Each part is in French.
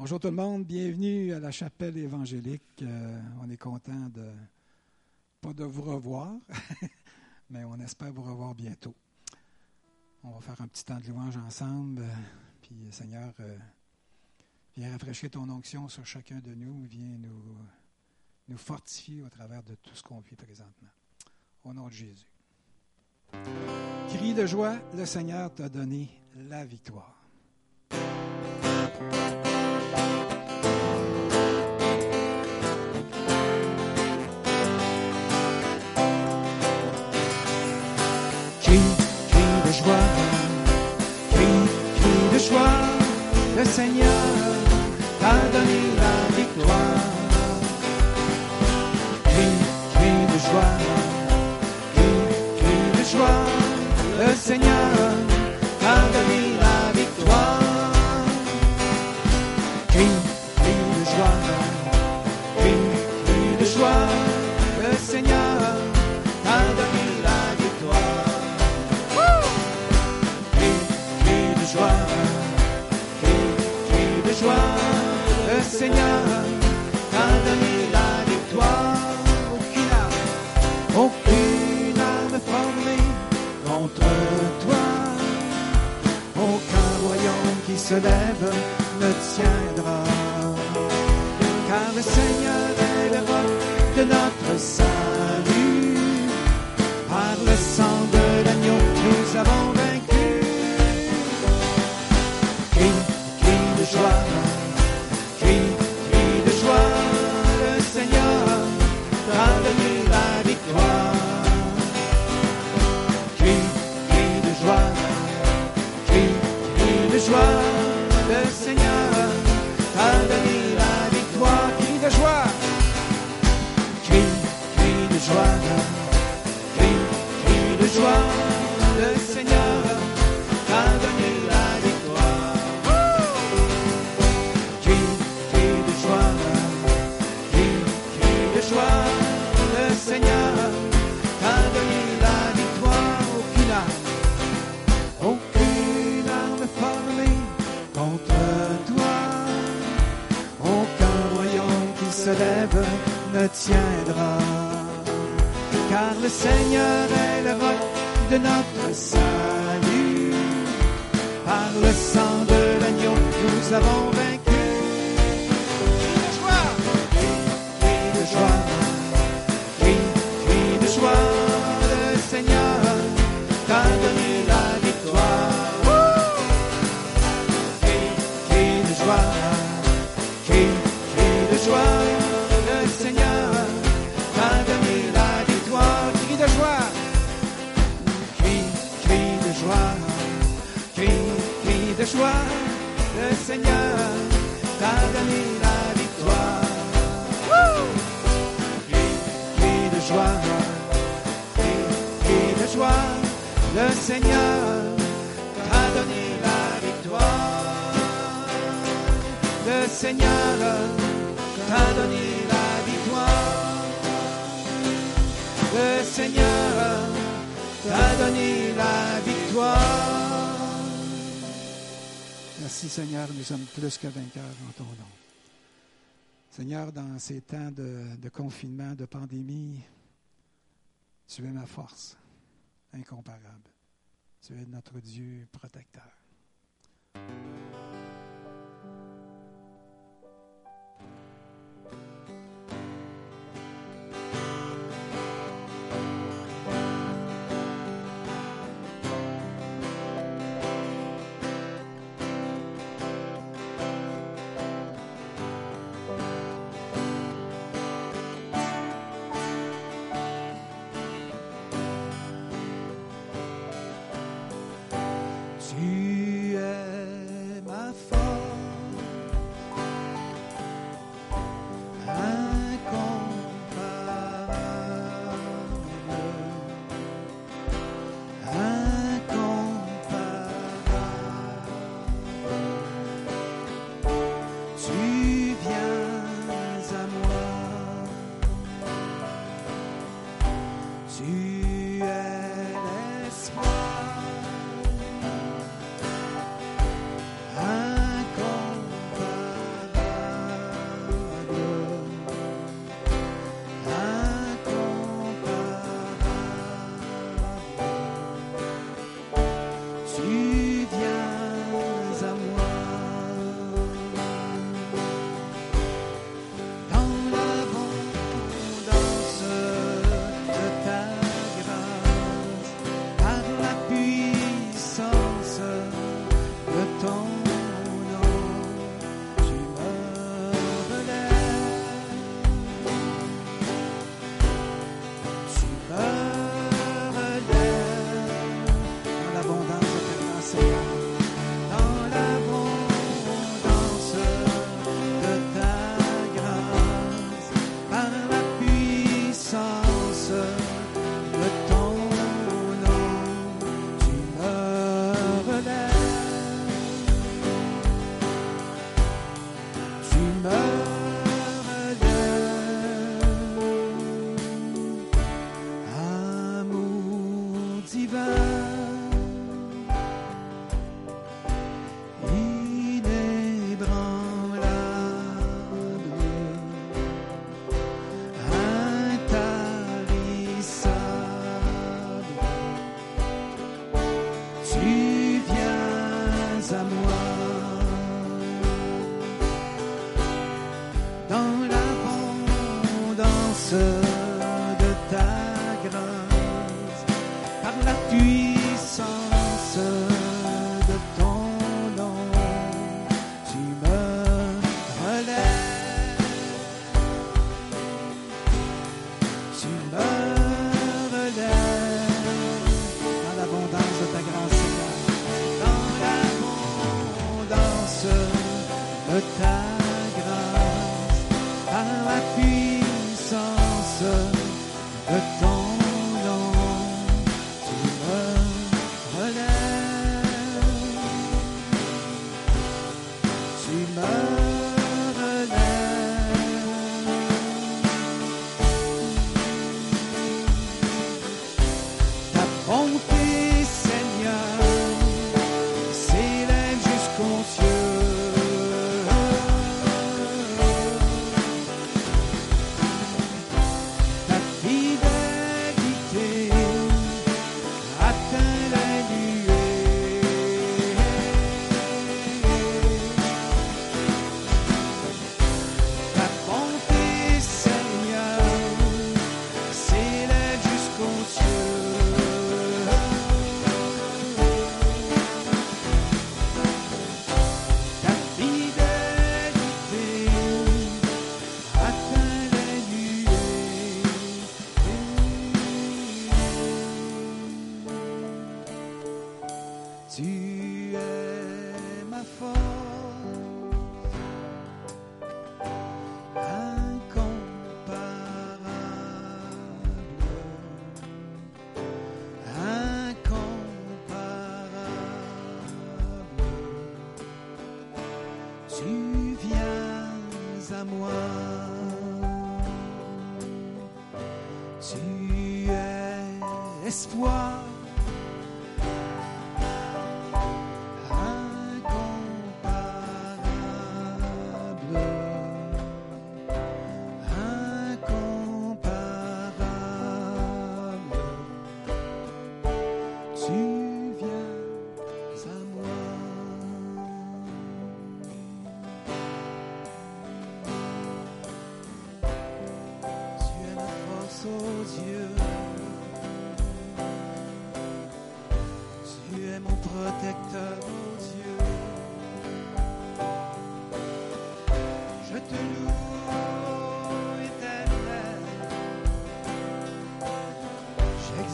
Bonjour tout le monde, bienvenue à la chapelle évangélique. Euh, on est content de, pas de vous revoir, mais on espère vous revoir bientôt. On va faire un petit temps de louange ensemble. euh, puis Seigneur, euh, viens rafraîchir ton onction sur chacun de nous, viens nous, nous fortifier au travers de tout ce qu'on vit présentement. Au nom de Jésus. Crie de joie, le Seigneur t'a donné la victoire. Le Seigneur t'a donné la victoire. Crie, crie de joie, crie, crie de joie, le Seigneur Seigneur t'a la victoire. Aucune arme, aucune formée contre toi, aucun royaume qui se lève ne tiendra. Car le Seigneur est le roc de notre salut. Par le sang Seigneur, nous sommes plus que vainqueurs en ton nom. Seigneur, dans ces temps de, de confinement, de pandémie, tu es ma force incomparable. Tu es notre Dieu protecteur.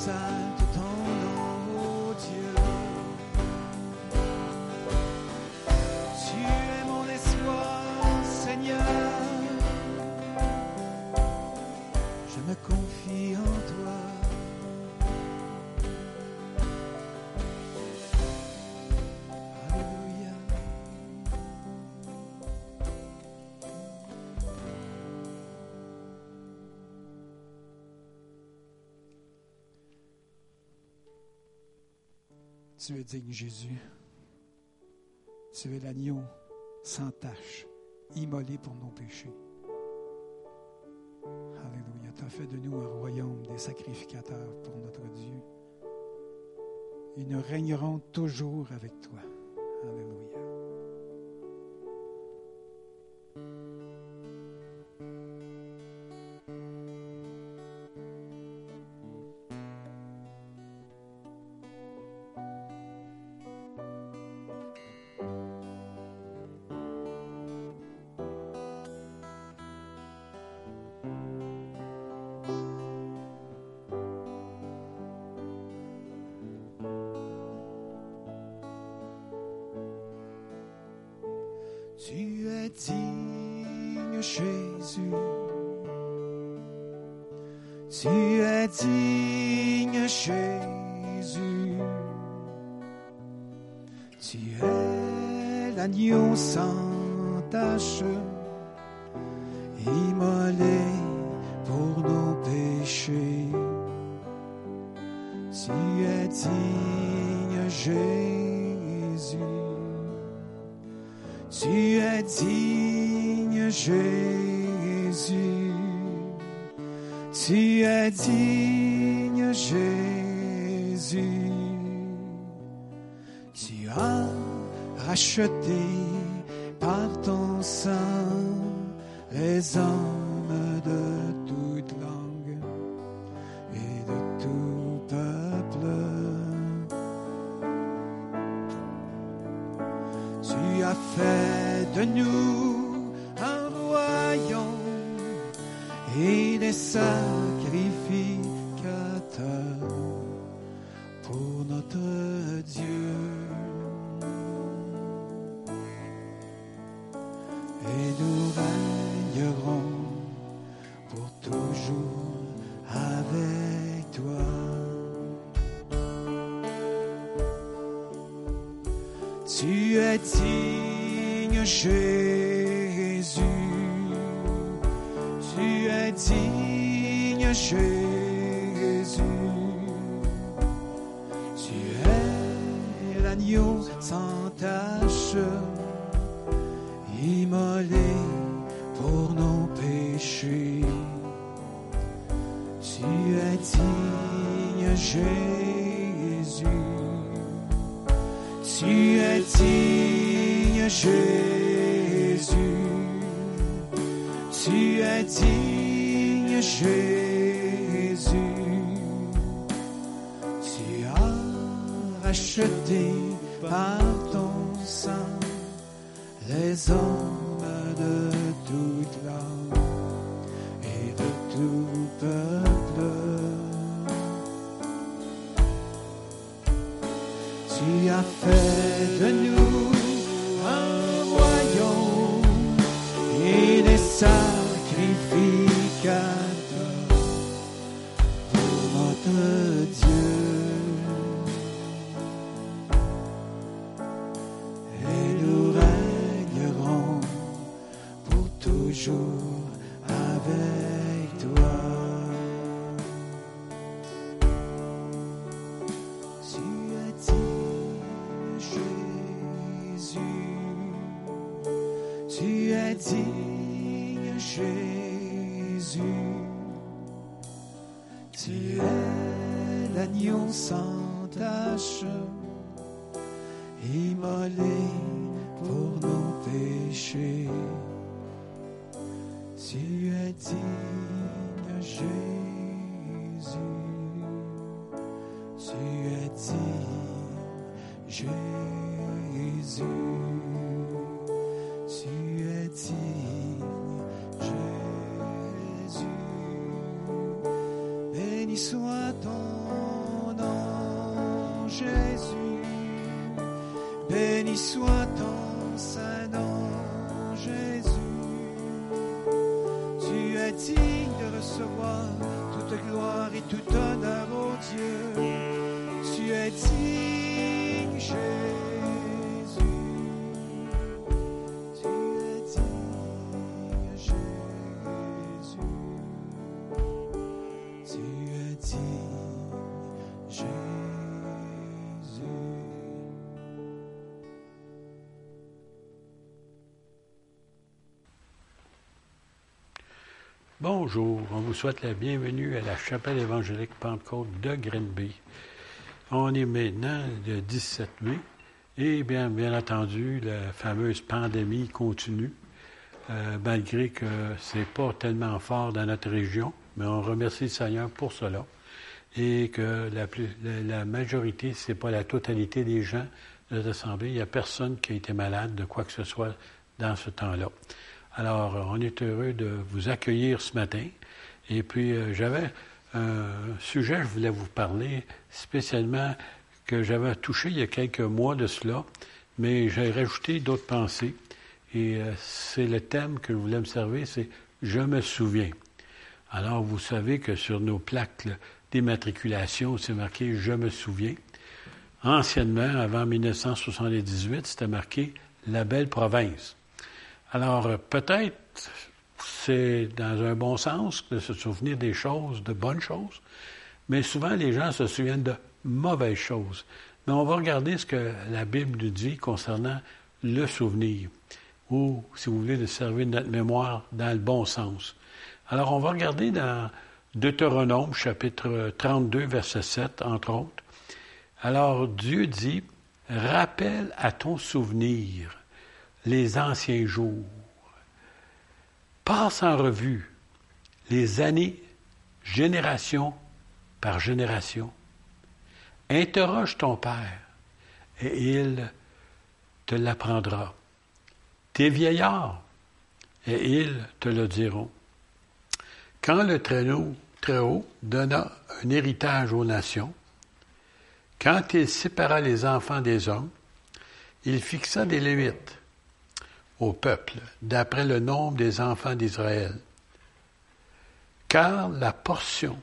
side. Tu es digne, Jésus. Tu es l'agneau sans tache, immolé pour nos péchés. Alléluia. Tu as fait de nous un royaume des sacrificateurs pour notre Dieu. Et nous régnerons toujours avec toi. Alléluia. Jésus. Tu es digne, Jésus. Tu as racheté par ton sang les hommes Tu as fait de nous un royaume et des sacrificateurs. Pour notre Bonjour, on vous souhaite la bienvenue à la chapelle évangélique Pentecôte de Grenby. On est maintenant le 17 mai et bien, bien entendu, la fameuse pandémie continue, euh, malgré que c'est pas tellement fort dans notre région, mais on remercie le Seigneur pour cela et que la, plus, la, la majorité, c'est pas la totalité des gens de notre assemblée, il n'y a personne qui a été malade de quoi que ce soit dans ce temps-là. Alors, on est heureux de vous accueillir ce matin. Et puis, euh, j'avais un sujet, je voulais vous parler spécialement que j'avais touché il y a quelques mois de cela, mais j'ai rajouté d'autres pensées. Et euh, c'est le thème que je voulais me servir, c'est Je me souviens. Alors, vous savez que sur nos plaques d'immatriculation, c'est marqué Je me souviens. Anciennement, avant 1978, c'était marqué La belle province. Alors, euh, peut-être c'est dans un bon sens de se souvenir des choses, de bonnes choses, mais souvent les gens se souviennent de mauvaises choses. Mais on va regarder ce que la Bible nous dit concernant le souvenir, ou, si vous voulez, de servir notre mémoire dans le bon sens. Alors, on va regarder dans Deutéronome, chapitre 32, verset 7, entre autres. Alors, Dieu dit, rappelle à ton souvenir les anciens jours. Passe en revue les années, génération par génération. Interroge ton Père et il te l'apprendra. Tes vieillards et ils te le diront. Quand le Très-Haut, donna un héritage aux nations, quand il sépara les enfants des hommes, il fixa des limites au peuple, d'après le nombre des enfants d'Israël. Car la portion,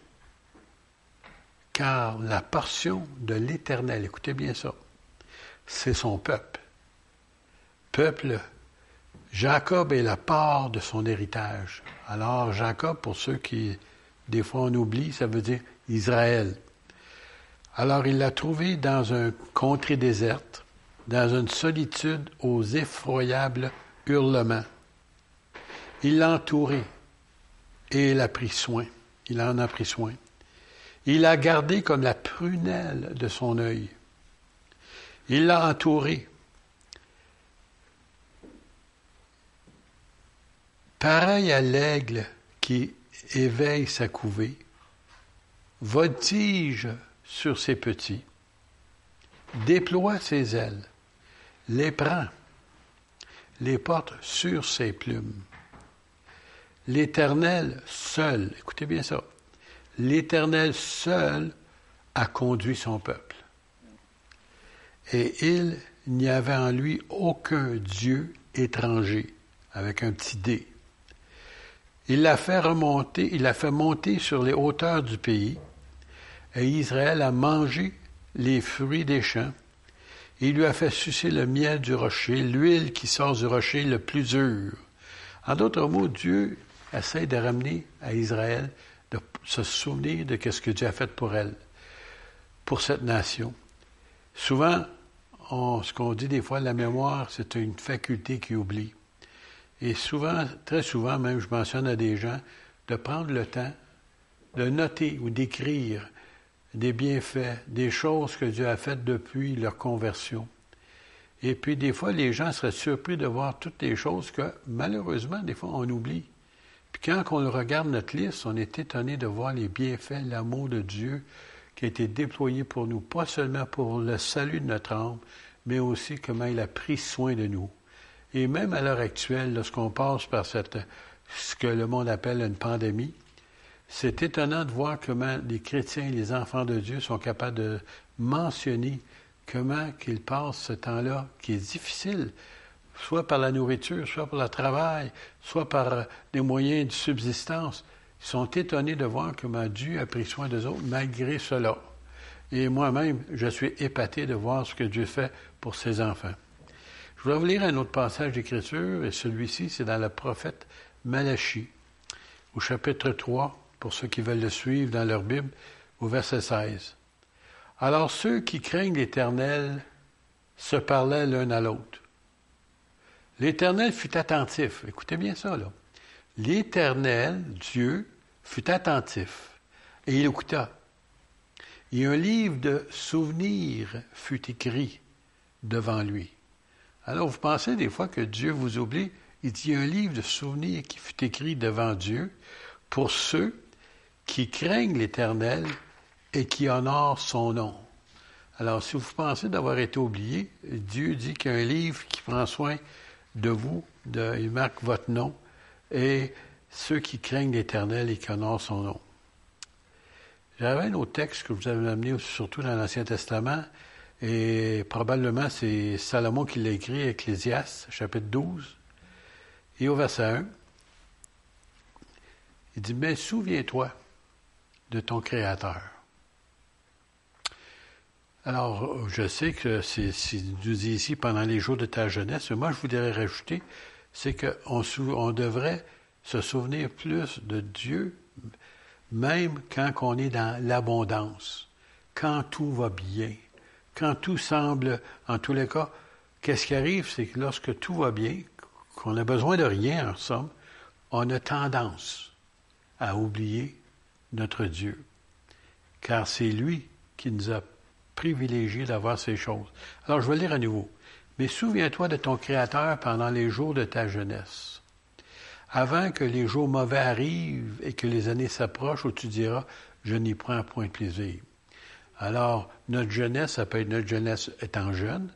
car la portion de l'Éternel, écoutez bien ça, c'est son peuple. Peuple, Jacob est la part de son héritage. Alors Jacob, pour ceux qui, des fois on oublie, ça veut dire Israël. Alors il l'a trouvé dans un contrée déserte, dans une solitude aux effroyables hurlements. Il l'a entouré et il a pris soin. Il en a pris soin. Il l'a gardé comme la prunelle de son œil. Il l'a entouré. Pareil à l'aigle qui éveille sa couvée, voltige sur ses petits, déploie ses ailes, les prend, les porte sur ses plumes. L'Éternel seul, écoutez bien ça, l'Éternel seul a conduit son peuple. Et il n'y avait en lui aucun Dieu étranger, avec un petit D. Il l'a fait remonter, il l'a fait monter sur les hauteurs du pays, et Israël a mangé les fruits des champs. Il lui a fait sucer le miel du rocher, l'huile qui sort du rocher le plus dur. En d'autres mots, Dieu essaie de ramener à Israël de se souvenir de ce que Dieu a fait pour elle, pour cette nation. Souvent, ce qu'on dit des fois, la mémoire, c'est une faculté qui oublie. Et souvent, très souvent même, je mentionne à des gens de prendre le temps de noter ou d'écrire des bienfaits, des choses que Dieu a faites depuis leur conversion. Et puis, des fois, les gens seraient surpris de voir toutes les choses que, malheureusement, des fois, on oublie. Puis quand on regarde notre liste, on est étonné de voir les bienfaits, l'amour de Dieu qui a été déployé pour nous, pas seulement pour le salut de notre âme, mais aussi comment il a pris soin de nous. Et même à l'heure actuelle, lorsqu'on passe par ce que le monde appelle une pandémie, c'est étonnant de voir comment les chrétiens, les enfants de Dieu sont capables de mentionner comment qu'ils passent ce temps-là qui est difficile soit par la nourriture, soit par le travail, soit par euh, des moyens de subsistance. Ils sont étonnés de voir comment Dieu a pris soin d'eux autres malgré cela. Et moi-même, je suis épaté de voir ce que Dieu fait pour ses enfants. Je voudrais vous lire un autre passage d'Écriture, et celui-ci, c'est dans le prophète Malachie, au chapitre 3, pour ceux qui veulent le suivre dans leur Bible, au verset 16. Alors ceux qui craignent l'Éternel se parlaient l'un à l'autre. L'Éternel fut attentif. Écoutez bien ça, là. L'Éternel, Dieu, fut attentif et il écouta. Et un livre de souvenirs fut écrit devant lui. Alors, vous pensez des fois que Dieu vous oublie? Il dit un livre de souvenirs qui fut écrit devant Dieu pour ceux qui craignent l'Éternel et qui honorent son nom. Alors, si vous pensez d'avoir été oublié, Dieu dit qu'il y a un livre qui prend soin de vous, il marque votre nom, et ceux qui craignent l'Éternel et qui honorent son nom. J'avais un autre texte que vous avez amené surtout dans l'Ancien Testament, et probablement c'est Salomon qui l'a écrit, Ecclésiaste, chapitre 12, et au verset 1, il dit, mais souviens-toi de ton Créateur. Alors, je sais que c'est nous dit ici pendant les jours de ta jeunesse, mais moi je voudrais rajouter, c'est qu'on on devrait se souvenir plus de Dieu, même quand on est dans l'abondance, quand tout va bien, quand tout semble, en tous les cas, qu'est-ce qui arrive, c'est que lorsque tout va bien, qu'on a besoin de rien en somme, on a tendance à oublier notre Dieu, car c'est lui qui nous a privilégié d'avoir ces choses. Alors, je vais lire à nouveau. Mais souviens-toi de ton Créateur pendant les jours de ta jeunesse. Avant que les jours mauvais arrivent et que les années s'approchent où tu diras, je n'y prends point de plaisir. Alors, notre jeunesse, ça peut être notre jeunesse étant jeune,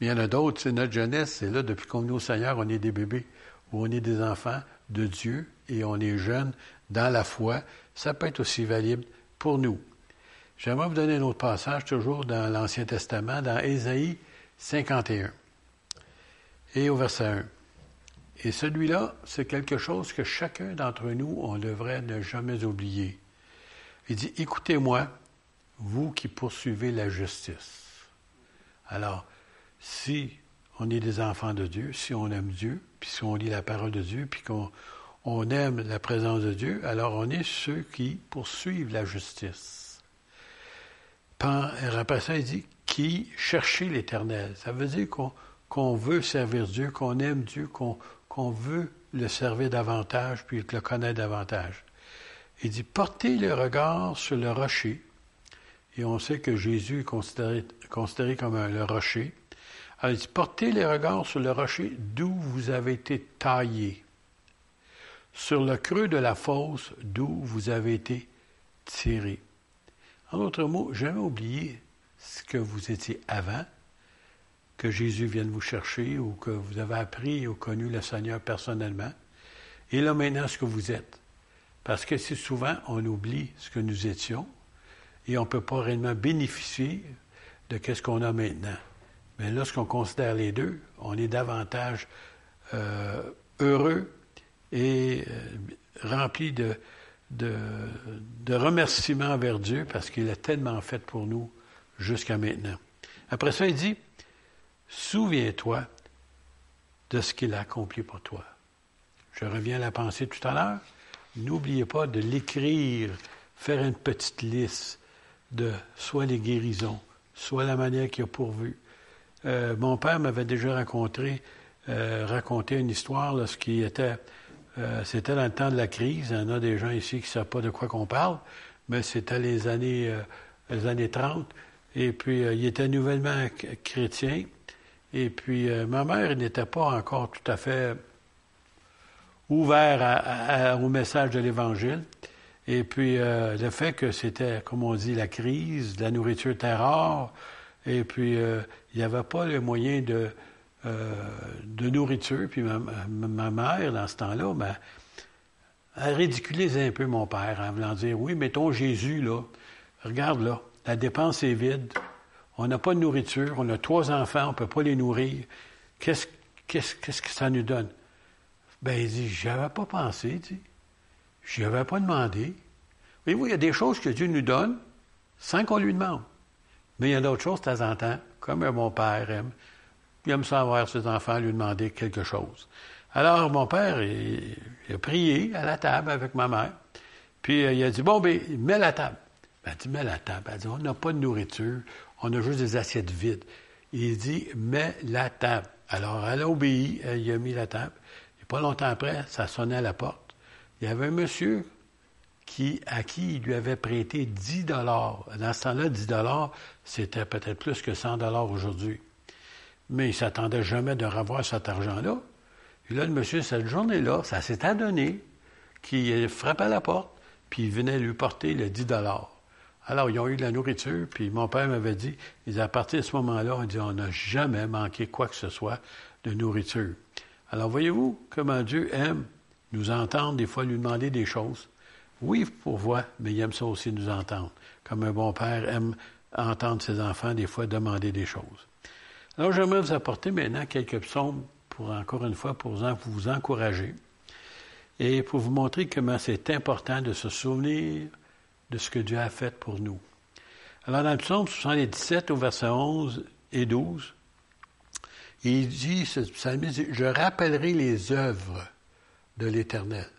mais il y en a d'autres, c'est notre jeunesse, c'est là, depuis qu'on est au Seigneur, on est des bébés, ou on est des enfants de Dieu et on est jeunes dans la foi. Ça peut être aussi valide pour nous. J'aimerais vous donner un autre passage, toujours dans l'Ancien Testament, dans Ésaïe 51. Et au verset 1. Et celui-là, c'est quelque chose que chacun d'entre nous, on devrait ne jamais oublier. Il dit, écoutez-moi, vous qui poursuivez la justice. Alors, si on est des enfants de Dieu, si on aime Dieu, puis si on lit la parole de Dieu, puis qu'on on aime la présence de Dieu, alors on est ceux qui poursuivent la justice. Après ça, il dit qui cherchez l'Éternel? Ça veut dire qu'on veut servir Dieu, qu'on aime Dieu, qu'on veut le servir davantage, puis le connaître davantage. Il dit portez le regard sur le rocher. Et on sait que Jésus est considéré, comme un, le rocher. Alors, il dit portez les regards sur le rocher d'où vous avez été taillé sur le creux de la fosse d'où vous avez été tiré. En d'autres mots, jamais oublier ce que vous étiez avant, que Jésus vienne vous chercher ou que vous avez appris ou connu le Seigneur personnellement, et là maintenant ce que vous êtes. Parce que si souvent on oublie ce que nous étions et on ne peut pas réellement bénéficier de ce qu'on a maintenant. Mais lorsqu'on considère les deux, on est davantage euh, heureux et euh, rempli de, de, remerciements envers Dieu parce qu'il a tellement fait pour nous jusqu'à maintenant. Après ça, il dit, souviens-toi de ce qu'il a accompli pour toi. Je reviens à la pensée tout à l'heure. N'oubliez pas de l'écrire, faire une petite liste de soit les guérisons, soit la manière qu'il a pourvu. Euh, mon père m'avait déjà rencontré, euh, raconté une histoire lorsqu'il était euh, c'était dans le temps de la crise. Il y en a des gens ici qui ne savent pas de quoi qu'on parle, mais c'était les années, euh, les années 30. Et puis, euh, il était nouvellement chrétien. Et puis, ma mère n'était pas encore tout à fait ouvert au message de l'Évangile. Et puis, le fait que c'était, comme on dit, la crise, la nourriture était rare, et puis, il n'y avait pas le moyen de euh, de nourriture. Puis ma, mère, dans ce temps-là, ben, elle un peu mon père en voulant dire Oui, mettons Jésus, là, regarde là, la dépense est vide. On n'a pas de nourriture, on a trois enfants, on ne peut pas les nourrir. Qu'est-ce, qu'est-ce, que ça nous donne? Ben, il dit, j'y avais pas pensé, dit. J'y avais pas demandé. Voyez-vous, il y a des choses que Dieu nous donne sans qu'on lui demande. Mais il y a d'autres choses de temps en temps, comme mon père aime. Il aime savoir ses enfants lui demander quelque chose. Alors, mon père, il, a prié à la table avec ma mère. Puis, euh, il a dit, bon, ben, mets la table. Ben, elle dit, mets la table. Elle dit, on n'a pas de nourriture, on a juste des assiettes vides. Il dit, mets la table. Alors, elle a obéi, elle a mis la table. Et pas longtemps après, ça sonnait à la porte. Il y avait un monsieur qui, à qui il lui avait prêté 10 dollars. Dans ce temps-là, 10 dollars, c'était peut-être plus que 100 dollars aujourd'hui mais il ne s'attendait jamais de revoir cet argent-là. Et là, le monsieur, cette journée-là, ça s'est adonné qu'il frappait à la porte, puis il venait lui porter le 10 Alors, ils ont eu de la nourriture, puis mon père m'avait dit, à partir de ce moment-là, on dit, on n'a jamais manqué quoi que ce soit de nourriture. Alors, voyez-vous comment Dieu aime nous entendre, des fois lui demander des choses. Oui, pour voir, mais il aime ça aussi nous entendre. Comme un bon père aime entendre ses enfants, des fois, demander des choses. Alors, j'aimerais vous apporter maintenant quelques psaumes pour, encore une fois, pour vous encourager et pour vous montrer comment c'est important de se souvenir de ce que Dieu a fait pour nous. Alors, dans le psaume 77, au verset 11 et 12, il dit, ce psalmiste, je rappellerai les œuvres de l'Éternel.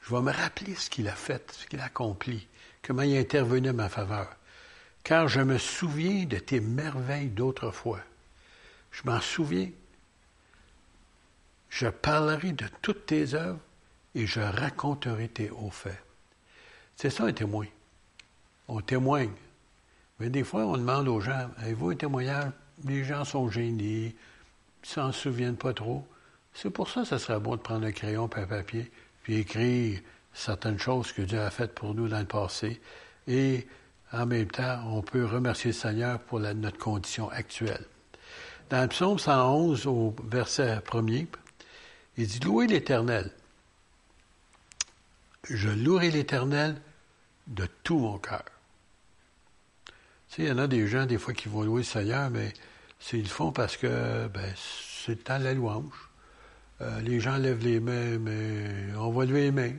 Je vais me rappeler ce qu'il a fait, ce qu'il a accompli, comment il a intervenu en ma faveur. Car je me souviens de tes merveilles d'autrefois. Je m'en souviens. Je parlerai de toutes tes œuvres et je raconterai tes hauts faits. C'est ça un témoin. On témoigne. Mais des fois, on demande aux gens Avez-vous un témoignage? Les gens sont gênés, ils s'en souviennent pas trop. C'est pour ça que ce serait bon de prendre un crayon et un papier, puis écrire certaines choses que Dieu a faites pour nous dans le passé. Et en même temps, on peut remercier le Seigneur pour notre condition actuelle. Dans le psaume 111, au verset premier, il dit Louez l'Éternel. Je louerai l'Éternel de tout mon cœur. Tu sais, il y en a des gens, des fois, qui vont louer le Seigneur, mais ils le font parce que ben, c'est de la louange. euh, les gens lèvent les mains, mais on va lever les mains.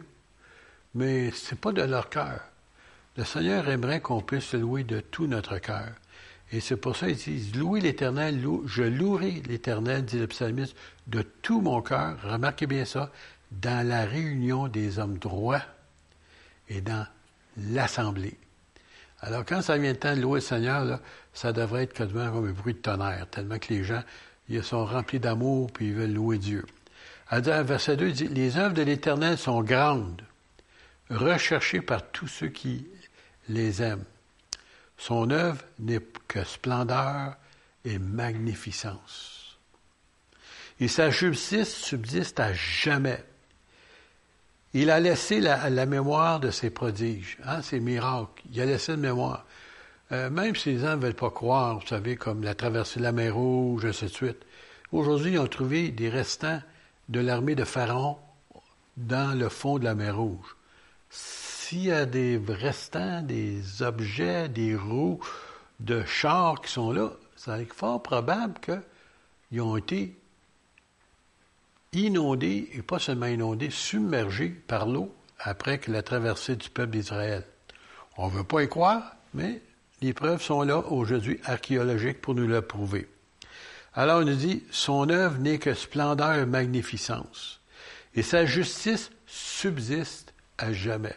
Mais ce n'est pas de leur cœur. Le Seigneur aimerait qu'on puisse se louer de tout notre cœur. Et c'est pour ça qu'il dit, louez l'Éternel, je louerai l'Éternel, dit le psalmiste, de tout mon cœur. Remarquez bien ça, dans la réunion des hommes droits et dans l'assemblée. Alors, quand ça vient le temps de louer le Seigneur, ça devrait être quasiment comme un bruit de tonnerre, tellement que les gens ils sont remplis d'amour puis ils veulent louer Dieu. Alors, verset 2 il dit Les œuvres de l'Éternel sont grandes, recherchées par tous ceux qui les aiment. Son œuvre n'est que splendeur et magnificence. Et sa justice subsiste à jamais. Il a laissé la, mémoire de ses prodiges, hein, ses miracles. Il a laissé une mémoire. Euh, même si les gens ne veulent pas croire, vous savez, comme la traversée de la mer Rouge, ainsi de suite. Aujourd'hui, ils ont trouvé des restants de l'armée de Pharaon dans le fond de la mer Rouge. S'il y a des restants, des objets, des roues de chars qui sont là, c'est fort probable qu'ils ont été inondés, et pas seulement inondés, submergés par l'eau après que la traversée du peuple d'Israël. On ne veut pas y croire, mais les preuves sont là aujourd'hui archéologiques pour nous le prouver. Alors on nous dit, son œuvre n'est que splendeur et magnificence, et sa justice subsiste à jamais.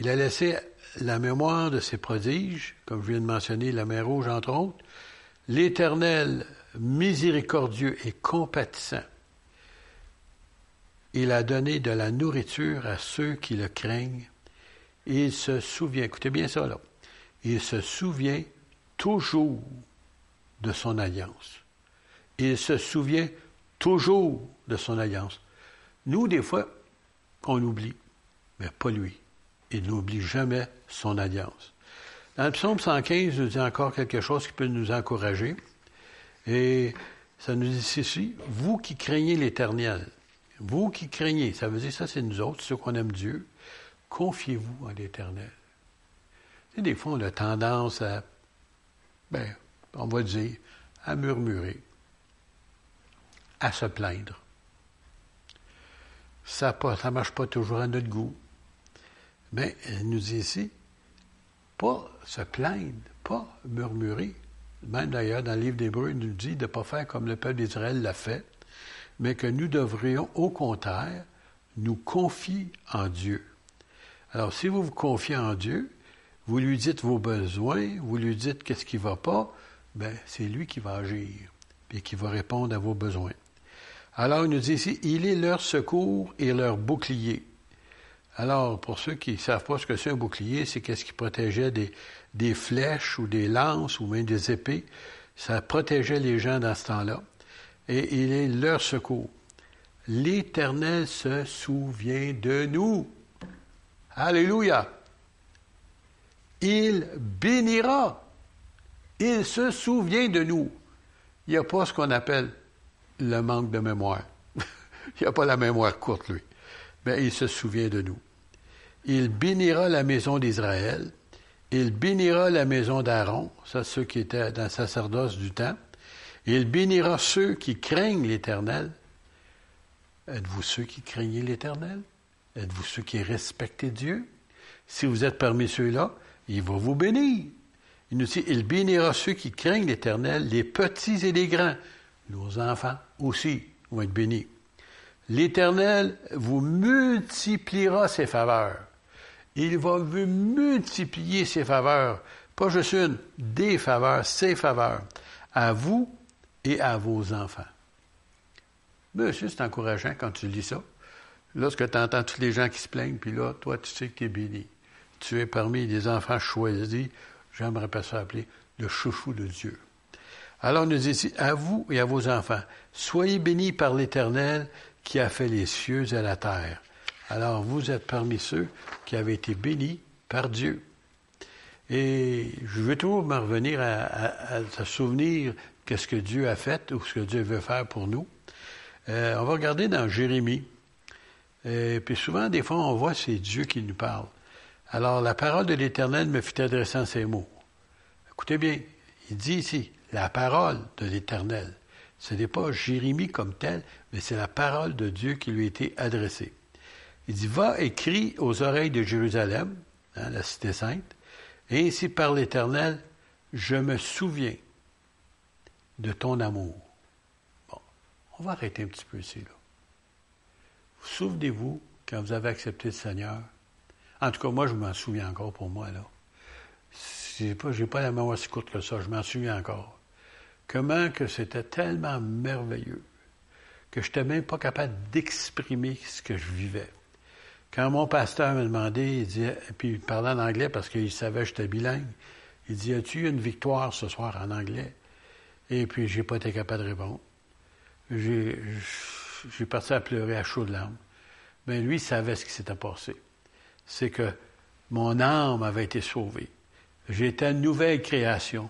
Il a laissé la mémoire de ses prodiges, comme je viens de mentionner la mer Rouge entre autres, l'Éternel miséricordieux et compatissant il a donné de la nourriture à ceux qui le craignent. Il se souvient, écoutez bien ça là, il se souvient toujours de son alliance. Il se souvient toujours de son alliance. Nous, des fois, on oublie, mais pas lui. Il n'oublie jamais son alliance. Dans le psaume 115, il nous dit encore quelque chose qui peut nous encourager. Et ça nous dit ceci, vous qui craignez l'Éternel, vous qui craignez, ça veut dire ça, c'est nous autres, ceux qu'on aime Dieu, confiez-vous en l'Éternel. Des fois, on a tendance à, ben, on va dire, à murmurer, à se plaindre. Ça ne marche pas toujours à notre goût. Mais elle nous dit ici, pas se plaindre, pas murmurer. Même d'ailleurs, dans le livre d'Hébreu, il nous dit de ne pas faire comme le peuple d'Israël l'a fait mais que nous devrions au contraire nous confier en Dieu. Alors, si vous vous confiez en Dieu, vous lui dites vos besoins, vous lui dites qu'est-ce qui ne va pas, ben, c'est lui qui va agir et qui va répondre à vos besoins. Alors, il nous dit ici, il est leur secours et leur bouclier. Alors, pour ceux qui ne savent pas ce que c'est un bouclier, c'est qu'est-ce qui protégeait des, des flèches ou des lances ou même des épées. Ça protégeait les gens dans ce temps-là et il est leur secours. L'Éternel se souvient de nous. Alléluia. Il bénira. Il se souvient de nous. Il n'y a pas ce qu'on appelle le manque de mémoire. il n'y a pas la mémoire courte, lui. Mais il se souvient de nous. Il bénira la maison d'Israël. Il bénira la maison d'Aaron, ça ceux qui étaient dans le sacerdoce du temps. Il bénira ceux qui craignent l'Éternel. Êtes-vous ceux qui craignez l'Éternel? Êtes-vous ceux qui respectez Dieu? Si vous êtes parmi ceux-là, il va vous bénir. Il nous dit, il bénira ceux qui craignent l'Éternel, les petits et les grands. Nos enfants aussi vont être bénis. L'Éternel vous multipliera ses faveurs. Il va multiplier ses faveurs. Pas juste une, des faveurs, ses faveurs. À vous et à vos enfants. Monsieur, c'est encourageant quand tu lis ça. Lorsque tu entends tous les gens qui se plaignent, puis là, toi, tu sais que tu es béni. Tu es parmi les enfants choisis, j'aimerais pas ça appeler le chouchou de Dieu. Alors, nous dit ici, à vous et à vos enfants, soyez bénis par l'Éternel qui a fait les cieux et la terre. Alors, vous êtes parmi ceux qui avaient été bénis par Dieu. Et je veux toujours me revenir à, à, à, souvenir qu'est-ce que Dieu a fait ou ce que Dieu veut faire pour nous. Euh, on va regarder dans Jérémie. Et puis souvent, des fois, on voit c'est Dieu qui nous parle. Alors, la parole de l'Éternel me fit adresser en ces mots. Écoutez bien, il dit ici, la parole de l'Éternel. Ce n'est pas Jérémie comme tel, mais c'est la parole de Dieu qui lui a été adressée. Il dit, va et crie aux oreilles de Jérusalem, hein, la cité sainte, et ainsi par l'Éternel, je me souviens de ton amour. Bon, on va arrêter un petit peu ici. Là. Vous souvenez-vous quand vous avez accepté le Seigneur? En tout cas, moi, je m'en souviens encore pour moi. là. Je n'ai pas, pas la mémoire si courte que ça, je m'en souviens encore comment que c'était tellement merveilleux que je n'étais même pas capable d'exprimer ce que je vivais. Quand mon pasteur me demandait, il dit, puis il parlait en anglais parce qu'il savait que j'étais bilingue, il dit, as-tu eu une victoire ce soir en anglais? Et puis, j'ai pas été capable de répondre. J'ai, j'ai parti à pleurer à chaudes larmes. Mais lui, savait ce qui s'était passé. C'est que mon âme avait été sauvée. J'étais une nouvelle création.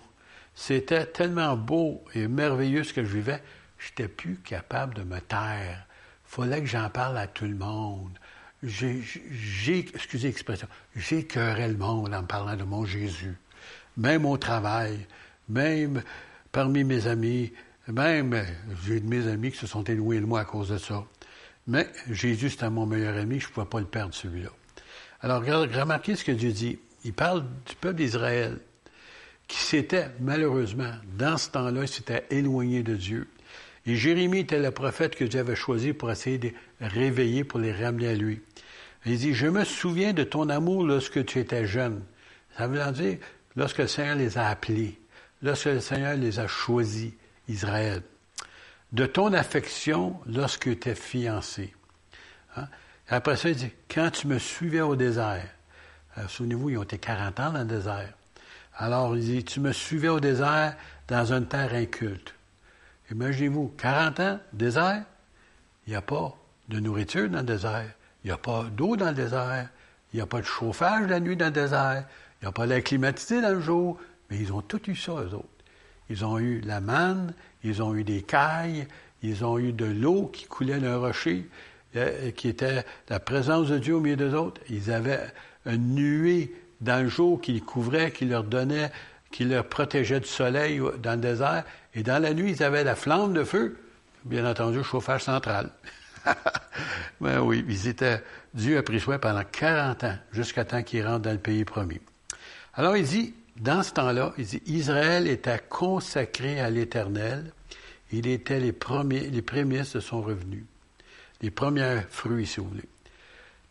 C'était tellement beau et merveilleux ce que je vivais, je n'étais plus capable de me taire. Fallait que j'en parle à tout le monde. J'ai, excusez l'expression, j'écœurais le monde en parlant de mon Jésus. Même au travail, même parmi mes amis, même, j'ai de mes amis qui se sont éloignés de moi à cause de ça. Mais Jésus, c'était mon meilleur ami, je ne pouvais pas le perdre, celui-là. Alors, remarquez ce que Dieu dit. Il parle du peuple d'Israël qui s'était, malheureusement, dans ce temps-là, s'était éloigné de Dieu. Et Jérémie était le prophète que Dieu avait choisi pour essayer de réveiller, pour les ramener à lui. Il dit, je me souviens de ton amour lorsque tu étais jeune. Ça veut dire, lorsque le Seigneur les a appelés, lorsque le Seigneur les a choisis, Israël. De ton affection lorsque tu étais fiancé. Hein? Après ça, il dit, quand tu me suivais au désert. Euh, souvenez-vous, ils ont été 40 ans dans le désert. Alors, il dit, tu me suivais au désert dans une terre inculte. Imaginez-vous, 40 ans, désert, il n'y a pas de nourriture dans le désert, il n'y a pas d'eau dans le désert, il n'y a pas de chauffage la nuit dans le désert, il n'y a pas d'air climatisé dans le jour, mais ils ont tout eu ça, eux autres. Ils ont eu la manne, ils ont eu des cailles, ils ont eu de l'eau qui coulait d'un rocher, euh, qui était la présence de Dieu au milieu d'eux autres. Ils avaient une nuée dans le jour qui les couvrait, qui leur donnait, qui leur protégeait du soleil dans le désert. Et dans la nuit, ils avaient la flamme de feu, bien entendu, chauffage central. ben oui, Dieu a pris soin pendant 40 ans, jusqu'à temps qu'ils rentrent dans le pays promis. Alors il dit, dans ce temps-là, Israël était consacré à l'Éternel. Il était les premiers, les prémices de son revenu. Les premiers fruits, si vous voulez.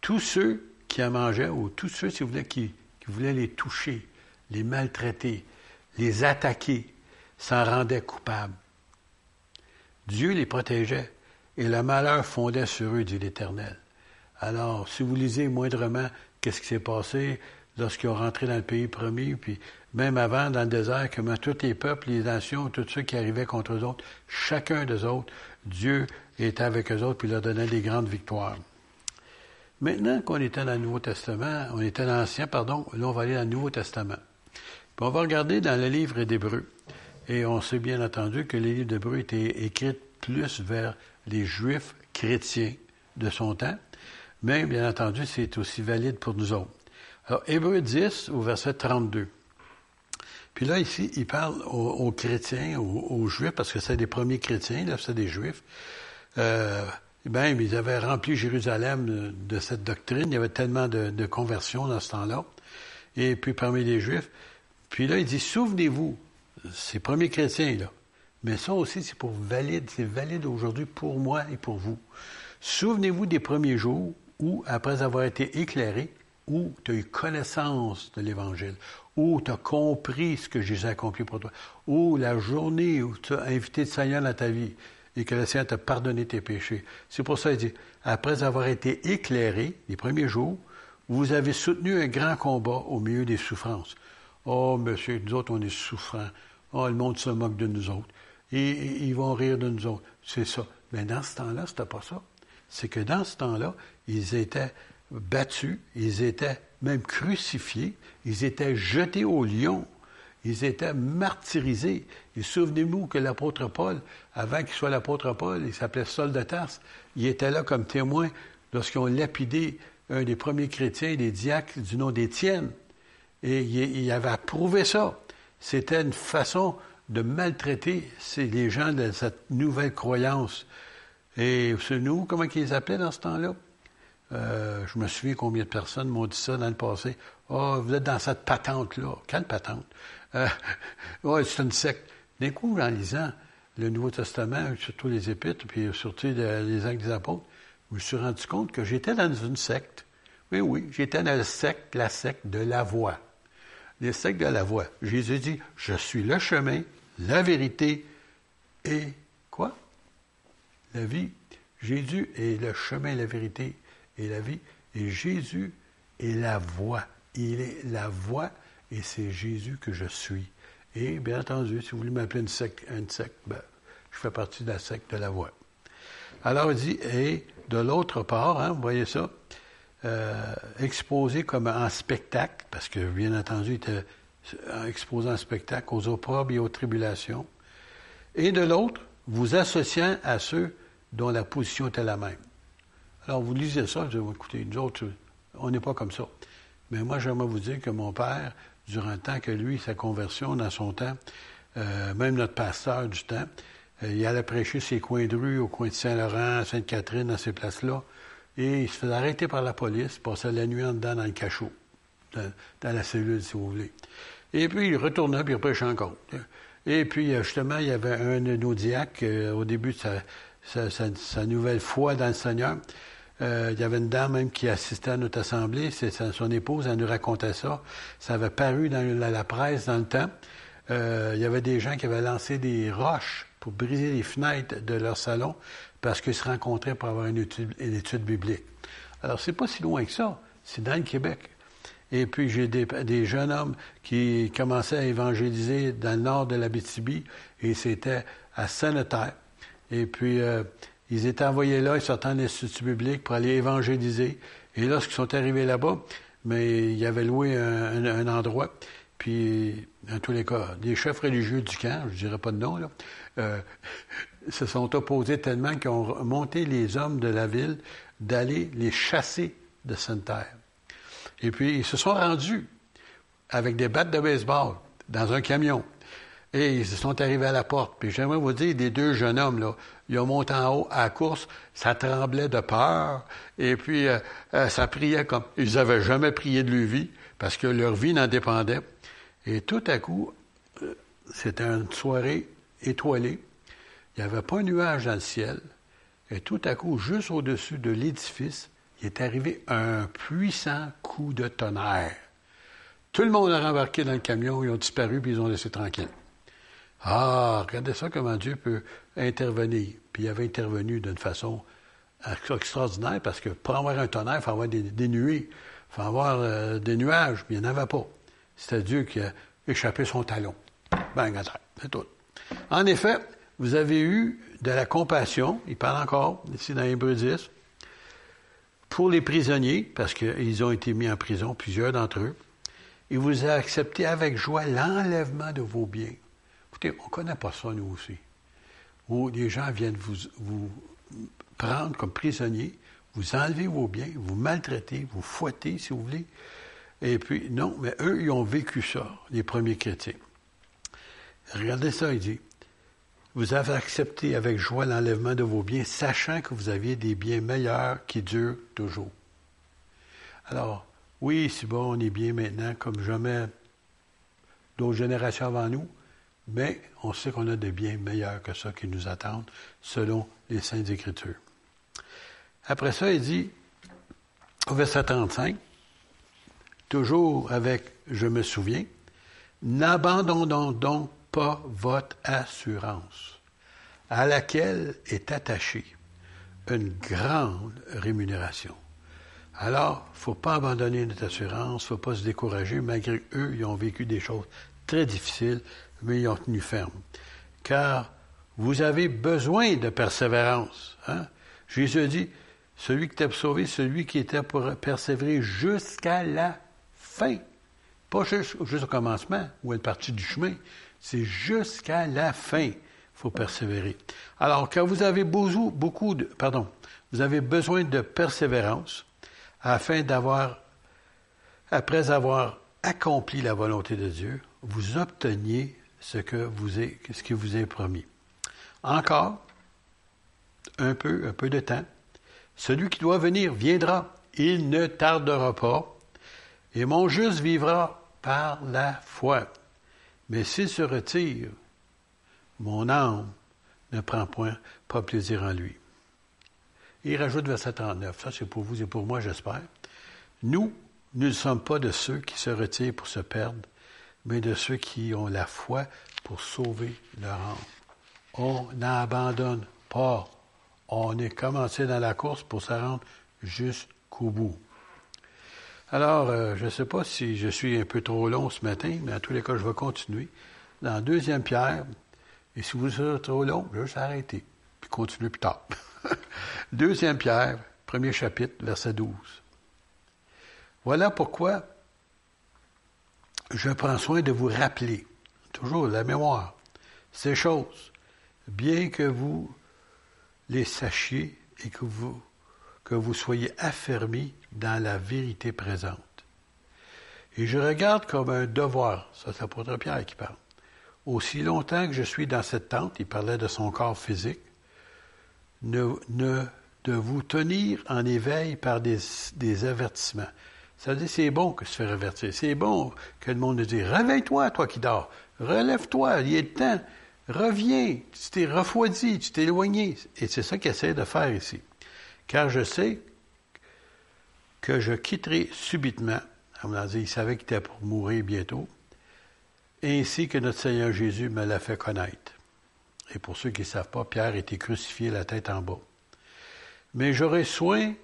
Tous ceux qui en mangeaient, ou tous ceux, si vous voulez, qui voulait les toucher, les maltraiter, les attaquer, s'en rendait coupables. Dieu les protégeait et le malheur fondait sur eux, dit l'Éternel. Alors, si vous lisez moindrement qu'est-ce qui s'est passé lorsqu'ils ont rentré dans le pays promis, puis même avant, dans le désert, comment tous les peuples, les nations, tous ceux qui arrivaient contre eux autres, chacun d'eux autres, Dieu était avec eux autres, puis leur donnait des grandes victoires. Maintenant qu'on était dans le Nouveau Testament, on était dans l'Ancien, pardon, là on va aller dans le Nouveau Testament. Puis on va regarder dans le livre d'Hébreu. Et on sait bien entendu que les livres d'Hébreu étaient écrits plus vers les Juifs chrétiens de son temps, mais bien entendu, c'est aussi valide pour nous autres. Alors, Hébreu 10 au verset 32. Puis là, ici, il parle aux, chrétiens, aux, Juifs, parce que c'est des premiers chrétiens, là, c'est des Juifs. Euh, bien, ils avaient rempli Jérusalem de, cette doctrine. Il y avait tellement de, conversions dans ce temps-là. Et puis parmi les Juifs. Puis là, il dit, souvenez-vous, ces premiers chrétiens, là. Mais ça aussi, c'est pour valide, c'est valide aujourd'hui pour moi et pour vous. Souvenez-vous des premiers jours où, après avoir été éclairé, où tu as eu connaissance de l'Évangile, où tu as compris ce que Jésus a accompli pour toi, où la journée où tu as invité le Seigneur dans ta vie, et que le Seigneur t'a pardonné tes péchés. C'est pour ça qu'il dit, après avoir été éclairé les premiers jours, vous avez soutenu un grand combat au milieu des souffrances. Oh, monsieur, nous autres, on est souffrants. Oh, le monde se moque de nous autres. Et, ils vont rire de nous autres. C'est ça. Mais dans ce temps-là, c'était pas ça. C'est que dans ce temps-là, ils étaient battus, ils étaient même crucifiés, ils étaient jetés au lion. Ils étaient martyrisés. Et souvenez-vous que l'apôtre Paul, avant qu'il soit l'apôtre Paul, il s'appelait Saul il était là comme témoin lorsqu'ils ont lapidé un des premiers chrétiens, des diacres du nom d'Étienne. Et il, avait approuvé ça. C'était une façon de maltraiter c'est les gens de cette nouvelle croyance. Et nous, comment ils les appelaient dans ce temps-là? Euh, je me souviens combien de personnes m'ont dit ça dans le passé. Oh, vous êtes dans cette patente-là. Quelle patente? Euh, c'est une secte. D'un coup, en lisant le Nouveau Testament, surtout les Épîtres, puis surtout les Actes des Apôtres, je me suis rendu compte que j'étais dans une secte. Oui, oui, j'étais dans la secte, la secte de la voix. Les sectes de la voix. Jésus dit, je suis le chemin, la vérité et quoi? La vie. Jésus est le chemin, la vérité et la vie. Et Jésus est la voix. Il est la voix et c'est Jésus que je suis. Et bien entendu, si vous voulez m'appeler une secte, ben, je fais partie de la secte de la voix. Alors il dit, et de l'autre part, hein, vous voyez ça, euh, exposé comme en spectacle, parce que bien entendu, il était en spectacle aux opprobes et aux tribulations, et de l'autre, vous associant à ceux dont la position était la même. Alors, vous lisez ça, vous dites, écoutez, nous autres, on n'est pas comme ça. Mais moi, j'aimerais vous dire que mon père, durant le temps que lui, sa conversion, dans son temps, euh, même notre pasteur du temps, euh, il allait prêcher ses coins de rue au coin de Saint-Laurent, Sainte-Catherine, dans ces places-là. Et il se faisait arrêter par la police, passait la nuit en dedans dans le cachot, dans, la cellule, si vous voulez. Et puis, il retournait, puis il prêchait encore. Et puis, euh, justement, il y avait un de nos diacres, au début de sa, nouvelle foi dans le Seigneur, euh, il y avait une dame même qui assistait à notre assemblée, c'est son épouse, elle nous racontait ça. Ça avait paru dans la, presse dans le temps. Euh, il y avait des gens qui avaient lancé des roches pour briser les fenêtres de leur salon parce qu'ils se rencontraient pour avoir une étude, une étude biblique. Alors, c'est pas si loin que ça. C'est dans le Québec. Et puis, j'ai des, jeunes hommes qui commençaient à évangéliser dans le nord de l'Abitibi, et c'était à Saint-Notaire. Et puis, euh, ils étaient envoyés là, ils sortaient de l'Institut biblique pour aller évangéliser. Et lorsqu'ils sont arrivés là-bas, mais ils avaient loué un, endroit. Puis, en tous les cas, des chefs religieux du camp, je dirais pas de nom, là, euh, se sont opposés tellement qu'ils ont monté les hommes de la ville d'aller les chasser de Sainte-Terre. Et puis, ils se sont rendus avec des battes de baseball dans un camion. Et ils sont arrivés à la porte. Puis j'aimerais vous dire, des deux jeunes hommes, là, ils ont monté en haut à la course, ça tremblait de peur, et puis euh, euh, ça priait comme... Ils n'avaient jamais prié de leur vie, parce que leur vie n'en dépendait. Et tout à coup, euh, c'était une soirée étoilée. Il n'y avait pas un nuage dans le ciel. Et tout à coup, juste au-dessus de l'édifice, il est arrivé un puissant coup de tonnerre. Tout le monde a rembarqué dans le camion, ils ont disparu, puis ils ont laissé tranquille. Ah, regardez ça, comment Dieu peut intervenir. Puis il avait intervenu d'une façon extraordinaire parce que pour avoir un tonnerre, il faut avoir des, nuées, il faut avoir euh, des nuages, puis il n'y en avait pas. C'était Dieu qui a échappé son talon. Ben, c'est tout. En effet, vous avez eu de la compassion, il parle encore ici dans Hébreu 10, pour les prisonniers, parce qu'ils ont été mis en prison, plusieurs d'entre eux. Il vous a accepté avec joie l'enlèvement de vos biens Écoutez, on ne connaît pas ça, nous aussi. Où les gens viennent vous, vous prendre comme prisonnier, vous enlever vos biens, vous maltraiter, vous fouetter, si vous voulez. Et puis, non, mais eux, ils ont vécu ça, les premiers chrétiens. Regardez ça, il dit, vous avez accepté avec joie l'enlèvement de vos biens, sachant que vous aviez des biens meilleurs qui durent toujours. Alors, oui, c'est bon, on est bien maintenant, comme jamais d'autres générations avant nous, mais on sait qu'on a des biens meilleurs que ça qui nous attendent selon les Saintes Écritures. Après ça, il dit, au verset 35, toujours avec Je me souviens, n'abandonnons donc pas votre assurance, à laquelle est attachée une grande rémunération. Alors, il ne faut pas abandonner notre assurance, il ne faut pas se décourager, malgré eux, ils ont vécu des choses très difficiles, mais ils ont tenu ferme. Car vous avez besoin de persévérance. Hein? Jésus dit, celui qui t'a sauvé, celui qui était pour persévérer jusqu'à la fin. Pas juste, juste au commencement ou à une partie du chemin. C'est jusqu'à la fin. Il faut persévérer. Alors, quand vous avez beaucoup, beaucoup de, pardon, vous avez besoin de persévérance afin d'avoir, après avoir accompli la volonté de Dieu, vous obteniez ce que vous est, ce qui vous est promis. Encore un peu, un peu de temps. Celui qui doit venir viendra. Il ne tardera pas. Et mon juste vivra par la foi. Mais s'il se retire, mon âme ne prend point pas plaisir en lui. Il rajoute verset 39. Ça, c'est pour vous et pour moi, j'espère. Nous, nous ne sommes pas de ceux qui se retirent pour se perdre, mais de ceux qui ont la foi pour sauver leur âme. On n'abandonne pas. On est commencé dans la course pour se rendre jusqu'au bout. Alors, euh, je ne sais pas si je suis un peu trop long ce matin, mais en tous les cas, je vais continuer. Dans deuxième Pierre, et si vous êtes trop long, je vais juste arrêter, puis continuer plus tard. deuxième Pierre, premier chapitre, verset 12. Voilà pourquoi je prends soin de vous rappeler, toujours la mémoire, ces choses, bien que vous les sachiez et que vous, que vous soyez affermis dans la vérité présente. Et je regarde comme un devoir, ça c'est l'apôtre Pierre qui parle, aussi longtemps que je suis dans cette tente, il parlait de son corps physique, ne, de vous tenir en éveil par des, des avertissements. Ça veut dire c'est bon que se faire avertir. C'est bon que le monde nous dise Réveille-toi, toi qui dors. Relève-toi, il est le temps. Reviens. Tu t'es refroidi, tu t'es éloigné. Et c'est ça qu'il essaie de faire ici. Car je sais que je quitterai subitement. Il savait qu'il était pour mourir bientôt. Ainsi que notre Seigneur Jésus me l'a fait connaître. Et pour ceux qui ne savent pas, Pierre était crucifié la tête en bas. Mais j'aurai soin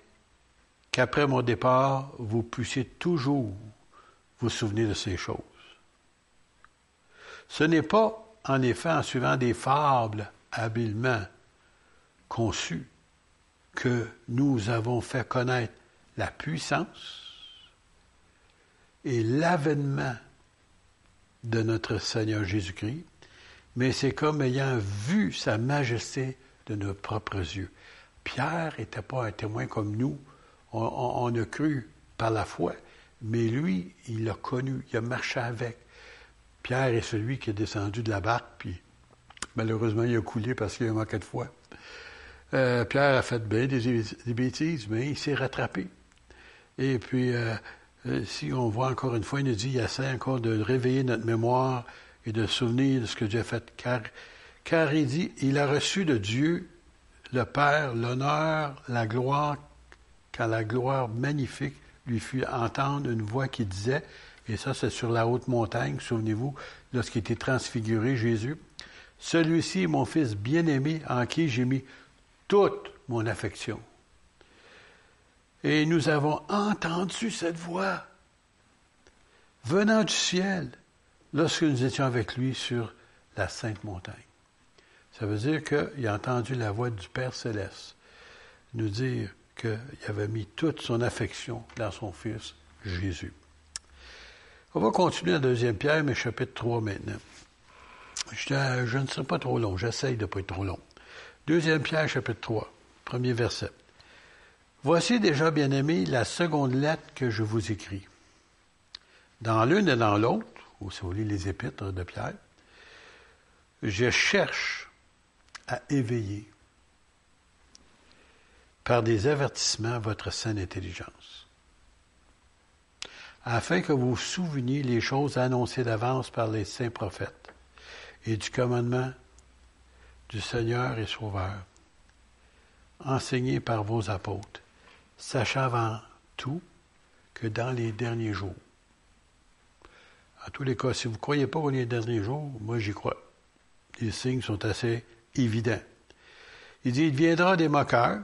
qu'après mon départ, vous puissiez toujours vous souvenir de ces choses. Ce n'est pas, en effet, en suivant des fables habilement conçues que nous avons fait connaître la puissance et l'avènement de notre Seigneur Jésus-Christ, mais c'est comme ayant vu sa majesté de nos propres yeux. Pierre n'était pas un témoin comme nous on, a cru par la foi, mais lui, il l'a connu, il a marché avec. Pierre est celui qui est descendu de la barque, puis malheureusement, il a coulé parce qu'il a manqué de foi. Euh, Pierre a fait bien des, bêtises, mais il s'est rattrapé. Et puis, euh, euh, si on voit encore une fois, il nous dit, il essaie encore de réveiller notre mémoire et de souvenir de ce que Dieu a fait. Car, car il dit, il a reçu de Dieu, le Père, l'honneur, la gloire, quand la gloire magnifique lui fit entendre une voix qui disait, et ça c'est sur la haute montagne, souvenez-vous, lorsqu'il était transfiguré, Jésus, Celui-ci est mon Fils bien-aimé en qui j'ai mis toute mon affection. Et nous avons entendu cette voix venant du ciel lorsque nous étions avec lui sur la sainte montagne. Ça veut dire qu'il a entendu la voix du Père céleste nous dire qu'il avait mis toute son affection dans son Fils Jésus. On va continuer en deuxième Pierre, mais chapitre 3 maintenant. Je, je ne serai pas trop long, j'essaye de ne pas être trop long. Deuxième Pierre, chapitre 3, premier verset. Voici déjà, bien-aimés, la seconde lettre que je vous écris. Dans l'une et dans l'autre, ou si vous lisez les épîtres de Pierre, je cherche à éveiller par des avertissements votre saine intelligence, afin que vous souveniez les choses annoncées d'avance par les saints prophètes et du commandement du Seigneur et Sauveur, enseigné par vos apôtres, sachant avant tout que dans les derniers jours, en tous les cas, si vous ne croyez pas les derniers jours, moi j'y crois. Les signes sont assez évidents. Il dit, il viendra des moqueurs,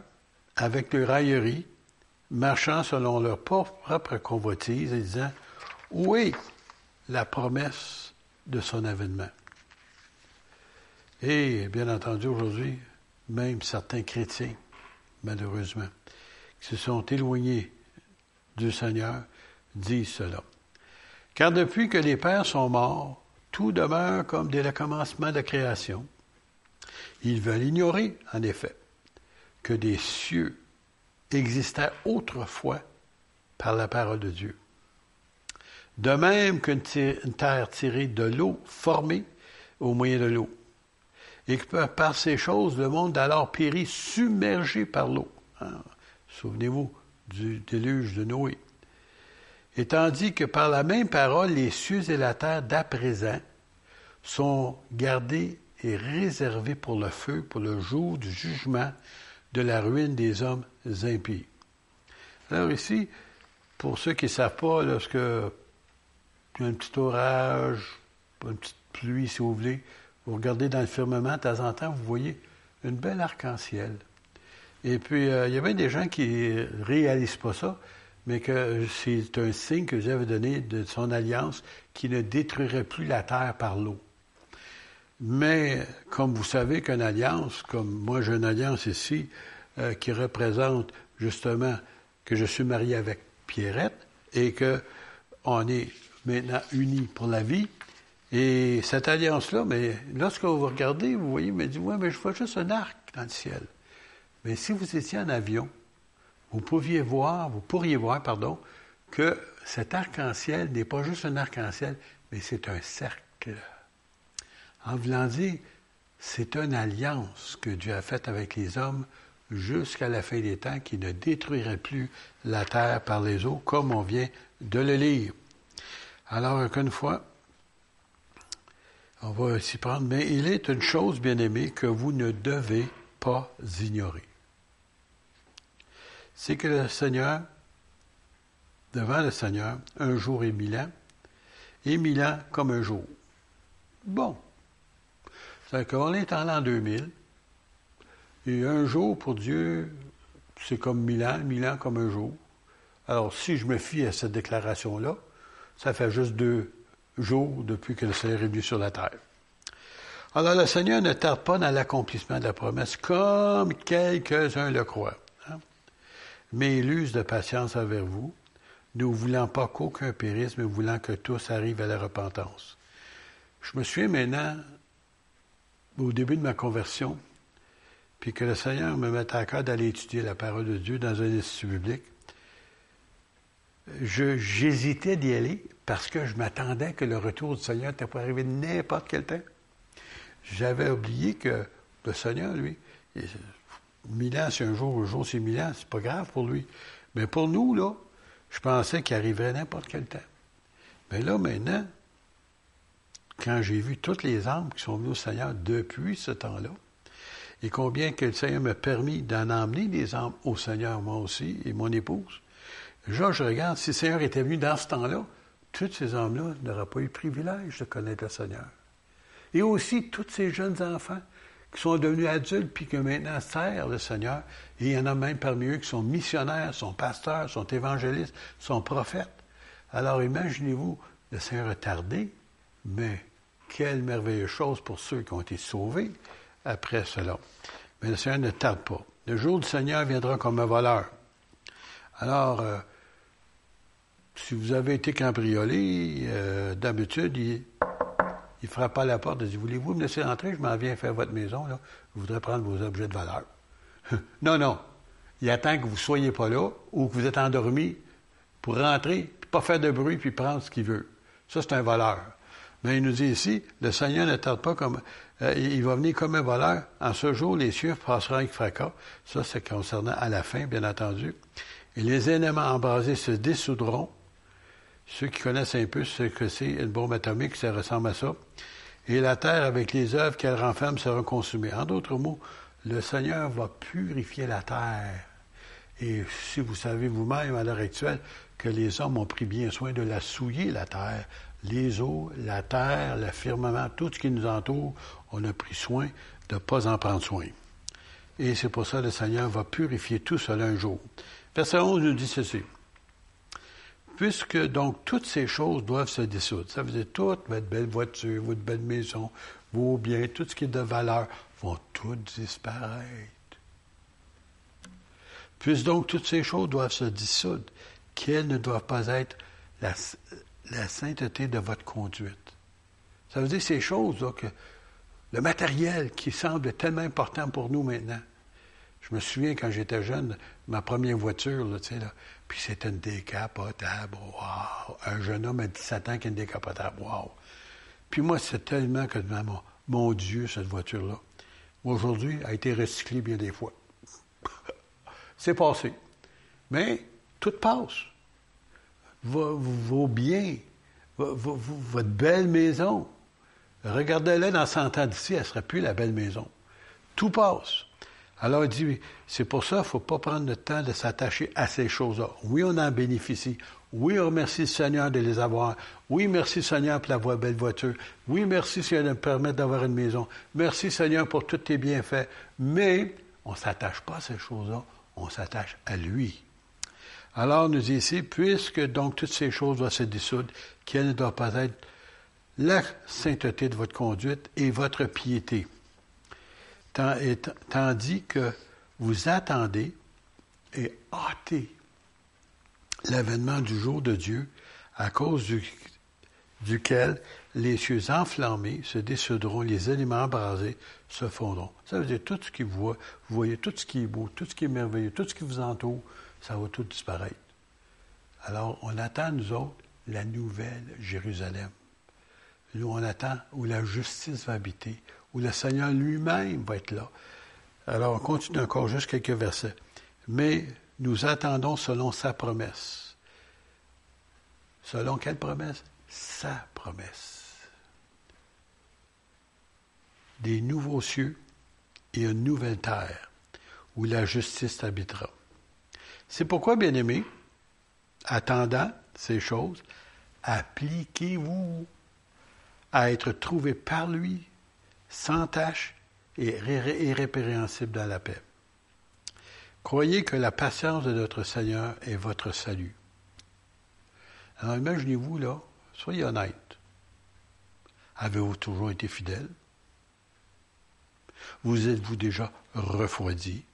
avec leur raillerie, marchant selon leur propre convoitise et disant Où est la promesse de son avènement Et bien entendu, aujourd'hui, même certains chrétiens, malheureusement, qui se sont éloignés du Seigneur, disent cela. Car depuis que les pères sont morts, tout demeure comme dès le commencement de la création. Ils veulent ignorer, en effet, que des cieux existaient autrefois par la parole de Dieu. De même qu'une terre tirée de l'eau formée au moyen de l'eau. Et que par ces choses, le monde alors périt submergé par l'eau. Souvenez-vous du déluge de Noé. Et tandis que par la même parole, les cieux et la terre d'à présent sont gardés et réservés pour le feu, pour le jour du jugement de la ruine des hommes impies. Alors ici, pour ceux qui ne savent pas, lorsque il y a un petit orage, une petite pluie, si vous voulez, vous regardez dans le firmament, de temps en temps, vous voyez une belle arc-en-ciel. Et puis, euh, il y avait des gens qui réalisent pas ça, mais que c'est un signe que Dieu avait donné de son alliance qui ne détruirait plus la terre par l'eau. Mais comme vous savez qu'une alliance, comme moi j'ai une alliance ici, euh, qui représente justement que je suis marié avec Pierrette et que on est maintenant unis pour la vie. Et cette alliance-là, mais lorsque vous regardez, vous voyez, mais dit, ouais, mais je vois juste un arc dans le ciel. Mais si vous étiez en avion, vous pouviez voir, vous pourriez voir, pardon, que cet arc-en-ciel n'est pas juste un arc-en-ciel, mais c'est un cercle. En voulant dire, c'est une alliance que Dieu a faite avec les hommes jusqu'à la fin des temps qui ne détruirait plus la terre par les eaux, comme on vient de le lire. Alors, encore une fois, on va s'y prendre, mais il est une chose, bien aimée, que vous ne devez pas ignorer. C'est que le Seigneur, devant le Seigneur, un jour est mille ans, et mille ans comme un jour. Bon. C'est qu'on est en l'an 2000, et un jour pour Dieu, c'est comme mille ans, mille ans comme un jour. Alors, si je me fie à cette déclaration-là, ça fait juste deux jours depuis que le Seigneur est venu sur la terre. Alors, le Seigneur ne tarde pas dans l'accomplissement de la promesse, comme quelques-uns le croient. Mais il use de patience envers vous, ne voulant pas qu'aucun périsse, mais voulant que tous arrivent à la repentance. Je me souviens maintenant, au début de ma conversion, puis que le Seigneur me mette à cœur d'aller étudier la parole de Dieu dans un institut biblique, j'hésitais d'y aller parce que je m'attendais que le retour du Seigneur était pour arriver n'importe quel temps. J'avais oublié que le Seigneur, lui, ans, c'est un jour, un jour, c'est mille ans, c'est pas grave pour lui. Mais pour nous, là, je pensais qu'il arriverait n'importe quel temps. Mais là, maintenant, quand j'ai vu toutes les âmes qui sont venues au Seigneur depuis ce temps-là, et combien que le Seigneur m'a permis d'en emmener des âmes au Seigneur, moi aussi, et mon épouse, Déjà, je regarde, si le Seigneur était venu dans ce temps-là, toutes ces âmes-là n'auraient pas eu le privilège de connaître le Seigneur. Et aussi, tous ces jeunes enfants qui sont devenus adultes puis qui maintenant servent le Seigneur. Et il y en a même parmi eux qui sont missionnaires, sont pasteurs, sont évangélistes, sont prophètes. Alors imaginez-vous, le Seigneur a tardé, mais quelle merveilleuse chose pour ceux qui ont été sauvés après cela. Mais le Seigneur ne tarde pas. Le jour du Seigneur viendra comme un voleur. Alors, euh, si vous avez été cambriolé, euh, d'habitude, il ne frappe à la porte et dit Voulez-vous me laisser entrer? Je m'en viens faire votre maison. Là. Je voudrais prendre vos objets de valeur. non, non. Il attend que vous ne soyez pas là ou que vous êtes endormi pour rentrer, puis pas faire de bruit, puis prendre ce qu'il veut. Ça, c'est un voleur. Mais il nous dit ici le Seigneur ne tarde pas comme. Euh, il va venir comme un voleur. En ce jour, les cieux passeront avec fracas. Ça, c'est concernant à la fin, bien entendu. Et les éléments embrasés se dissoudront ceux qui connaissent un peu ce que c'est une bombe atomique, ça ressemble à ça. Et la terre, avec les œuvres qu'elle renferme, sera consumée. En d'autres mots, le Seigneur va purifier la terre. Et si vous savez vous-même à l'heure actuelle que les hommes ont pris bien soin de la souiller, la terre, les eaux, la terre, le firmament, tout ce qui nous entoure, on a pris soin de ne pas en prendre soin. Et c'est pour ça que le Seigneur va purifier tout cela un jour. Verset 11 nous dit ceci puisque donc toutes ces choses doivent se dissoudre. Ça veut dire toute votre belle voiture, votre belle maison, vos biens, tout ce qui est de valeur, vont toutes disparaître. Puisque donc toutes ces choses doivent se dissoudre, qu'elles ne doivent pas être la, sainteté de votre conduite. Ça veut dire ces choses, là, que le matériel qui semble tellement important pour nous maintenant. Je me souviens quand j'étais jeune, ma première voiture, là, là, puis c'est une décapotable. Wow! Un jeune homme à 17 ans qui a une décapotable. Wow! Puis moi, c'est tellement que maman, mon Dieu, cette voiture-là. Aujourd'hui, a été recyclée bien des fois. C'est passé. Mais tout passe. Vos, biens, votre belle maison, regardez-la dans 100 ans d'ici, elle ne sera plus la belle maison. Tout passe. Alors il dit, c'est pour ça qu'il ne faut pas prendre le temps de s'attacher à ces choses-là. Oui, on en bénéficie. Oui, on remercie le Seigneur de les avoir. Oui, merci Seigneur pour la belle voiture. Oui, merci Seigneur de me permettre d'avoir une maison. Merci Seigneur pour tous tes bienfaits. Mais on ne s'attache pas à ces choses-là, on s'attache à lui. Alors, nous dit ici, puisque donc toutes ces choses doivent se dissoudre, quelle ne doit pas être la sainteté de votre conduite et votre piété. Tandis que vous attendez et hâtez l'avènement du jour de Dieu, à cause duquel les cieux enflammés se dissoudront, les éléments embrasés se fondront. Ça veut dire tout ce qui vous voit, vous voyez tout ce qui est beau, tout ce qui est merveilleux, tout ce qui vous entoure, ça va tout disparaître. Alors, on attend, nous autres, la nouvelle Jérusalem. Nous, on attend où la justice va habiter, où le Seigneur lui-même va être là. Alors, on continue encore juste quelques versets. Mais nous attendons selon sa promesse. Selon quelle promesse? Sa promesse. Des nouveaux cieux et une nouvelle terre où la justice habitera. C'est pourquoi, bien-aimés, attendant ces choses, appliquez-vous à être trouvés par lui, sans tâche et irrépréhensible dans la paix. Croyez que la patience de notre Seigneur est votre salut. Alors imaginez-vous là, soyez honnête. Avez-vous toujours été fidèle? Vous êtes-vous déjà refroidi?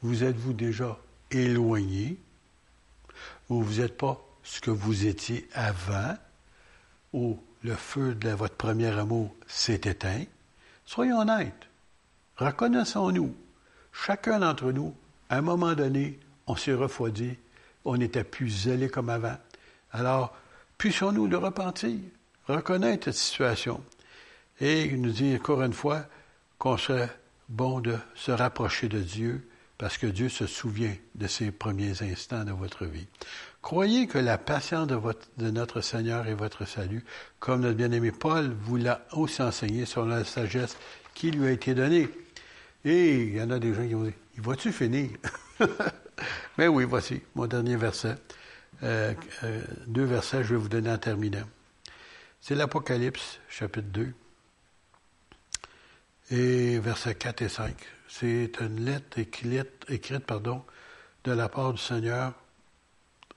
Vous êtes-vous déjà éloigné, ou vous n'êtes pas ce que vous étiez avant, ou le feu de votre premier amour s'est éteint, soyons honnêtes. Reconnaissons-nous. Chacun d'entre nous, à un moment donné, on s'est refroidi, on n'était plus zélé comme avant. Alors, puissions-nous le repentir, reconnaître cette situation et nous dire encore une fois qu'on serait bon de se rapprocher de Dieu parce que Dieu se souvient de ces premiers instants de votre vie. Croyez que la patience de, notre Seigneur est votre salut, comme notre bien-aimé Paul vous l'a aussi enseigné sur la sagesse qui lui a été donnée. Et il y en a des gens qui vont dire, il va-tu finir? Mais oui, voici mon dernier verset. Euh, euh, deux versets, je vais vous donner en terminant. C'est l'Apocalypse, chapitre 2, et versets 4 et 5. C'est une lettre écrite, écrite pardon, de la part du Seigneur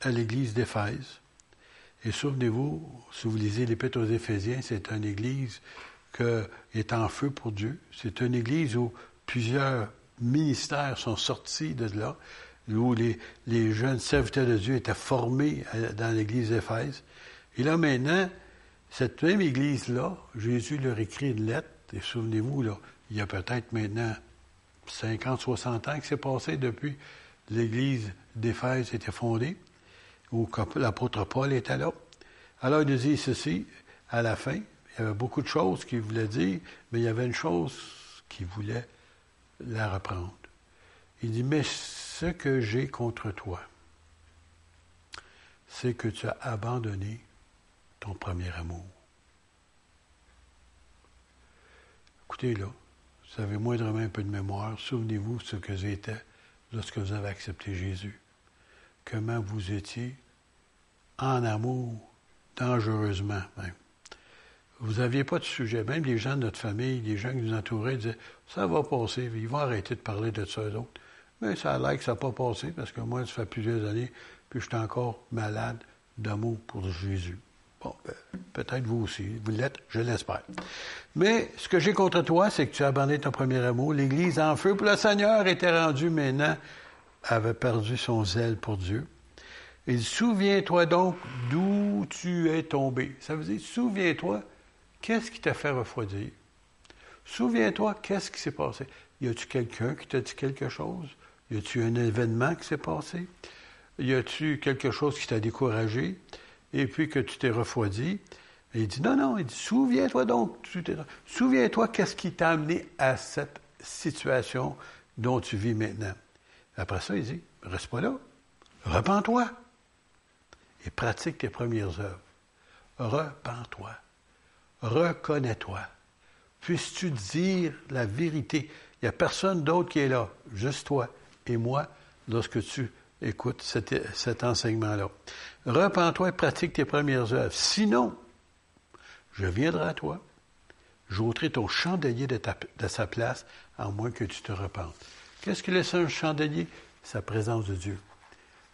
à l'Église d'Éphèse. Et souvenez-vous, si vous lisez l'Épître aux Éphésiens, c'est une Église qui est en feu pour Dieu. C'est une Église où plusieurs ministères sont sortis de là, où les, les jeunes serviteurs de Dieu étaient formés dans l'Église d'Éphèse. Et là maintenant, cette même Église-là, Jésus leur écrit une lettre, et souvenez-vous, là, il y a peut-être maintenant 50, 60 ans qui s'est passé depuis l'Église d'Éphèse était fondée, où l'apôtre Paul était là. Alors il nous dit ceci, à la fin, il y avait beaucoup de choses qu'il voulait dire, mais il y avait une chose qu'il voulait la reprendre. Il dit, mais ce que j'ai contre toi, c'est que tu as abandonné ton premier amour. Écoutez là, vous avez moindrement un peu de mémoire, souvenez-vous ce que j'étais lorsque vous avez accepté Jésus. Comment vous étiez en amour, dangereusement même. Vous n'aviez pas de sujet. Même les gens de notre famille, les gens qui nous entouraient disaient Ça va passer, ils vont arrêter de parler de ça eux autres. Mais ça a l'air que ça n'a pas passé parce que moi, ça fait plusieurs années, puis je suis encore malade d'amour pour Jésus. Bon, ben, peut-être vous aussi, vous l'êtes, je l'espère. Mais ce que j'ai contre toi, c'est que tu as abandonné ton premier amour. L'Église en feu pour le Seigneur était rendue maintenant, avait perdu son zèle pour Dieu. Il souviens-toi donc d'où tu es tombé. Ça veut dire, souviens-toi, qu'est-ce qui t'a fait refroidir? Souviens-toi, qu'est-ce qui s'est passé? Y a-tu quelqu'un qui t'a dit quelque chose? Y a-tu un événement qui s'est passé? Y a-tu quelque chose qui t'a découragé? et puis que tu t'es refroidi, il dit, non, non, il dit, souviens-toi donc, souviens-toi qu'est-ce qui t'a amené à cette situation dont tu vis maintenant. Après ça, il dit, reste pas là, repens-toi et pratique tes premières œuvres. Repens-toi, reconnais-toi. Puisses-tu dire la vérité? Il n'y a personne d'autre qui est là, juste toi et moi, lorsque tu écoutes cet, enseignement-là. Repens-toi et pratique tes premières œuvres. Sinon, je viendrai à toi, j'ôterai ton chandelier de, sa place, à moins que tu te repentes. Qu'est-ce que laisse un chandelier? Sa présence de Dieu.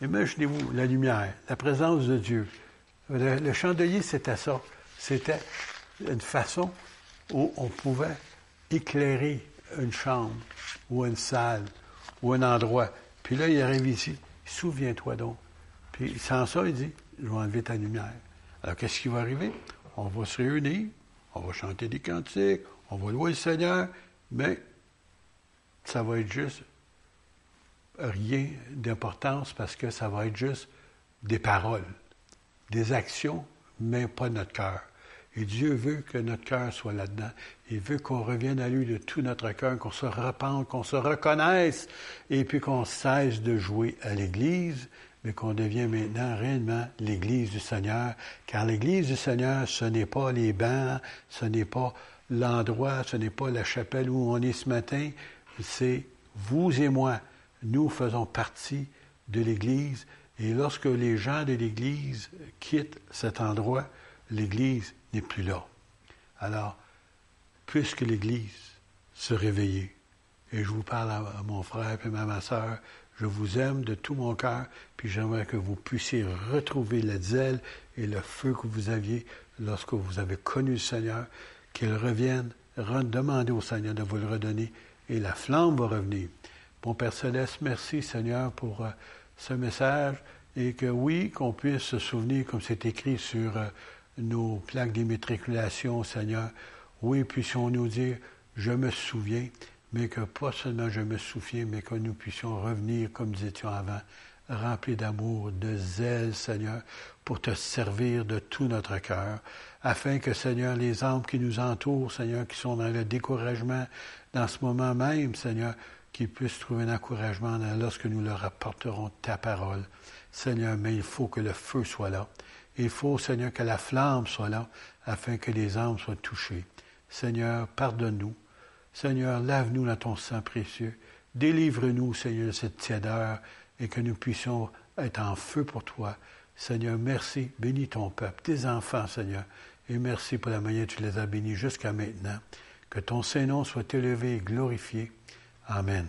Imaginez-vous la lumière, la présence de Dieu. Le, chandelier, c'était ça. C'était une façon où on pouvait éclairer une chambre ou une salle ou un endroit. Puis là, il arrive ici. Souviens-toi donc. Puis sans ça, il dit, je vais enlever ta lumière. Alors, qu'est-ce qui va arriver? On va se réunir, on va chanter des cantiques, on va louer le Seigneur, mais ça va être juste rien d'importance parce que ça va être juste des paroles, des actions, mais pas notre cœur. Et Dieu veut que notre cœur soit là-dedans. Il veut qu'on revienne à lui de tout notre cœur, qu'on se repente, qu'on se reconnaisse, et puis qu'on cesse de jouer à l'Église, mais qu'on devienne maintenant réellement l'Église du Seigneur. Car l'Église du Seigneur, ce n'est pas les bancs, ce n'est pas l'endroit, ce n'est pas la chapelle où on est ce matin, c'est vous et moi. Nous faisons partie de l'Église, et lorsque les gens de l'Église quittent cet endroit, l'Église n'est plus là. Alors, puisque l'Église se réveillait, et je vous parle à, mon frère et à ma soeur, je vous aime de tout mon cœur, puis j'aimerais que vous puissiez retrouver la zèle et le feu que vous aviez lorsque vous avez connu le Seigneur, qu'il revienne, demandez au Seigneur de vous le redonner, et la flamme va revenir. Mon Père Céleste, merci Seigneur pour euh, ce message, et que oui, qu'on puisse se souvenir, comme c'est écrit sur euh, nos plaques d'immatriculation, Seigneur. Oui, puissions-nous dire, je me souviens, mais que pas seulement je me souviens, mais que nous puissions revenir comme nous étions avant, remplis d'amour, de zèle, Seigneur, pour te servir de tout notre cœur, afin que, Seigneur, les âmes qui nous entourent, Seigneur, qui sont dans le découragement, dans ce moment même, Seigneur, qu'ils puissent trouver un encouragement lorsque nous leur apporterons ta parole. Seigneur, mais il faut que le feu soit là. Il faut, Seigneur, que la flamme soit là afin que les âmes soient touchées. Seigneur, pardonne-nous. Seigneur, lave-nous dans ton sang précieux. Délivre-nous, Seigneur, de cette tièdeur et que nous puissions être en feu pour toi. Seigneur, merci. Bénis ton peuple, tes enfants, Seigneur. Et merci pour la manière dont tu les as bénis jusqu'à maintenant. Que ton Saint-Nom soit élevé et glorifié. Amen.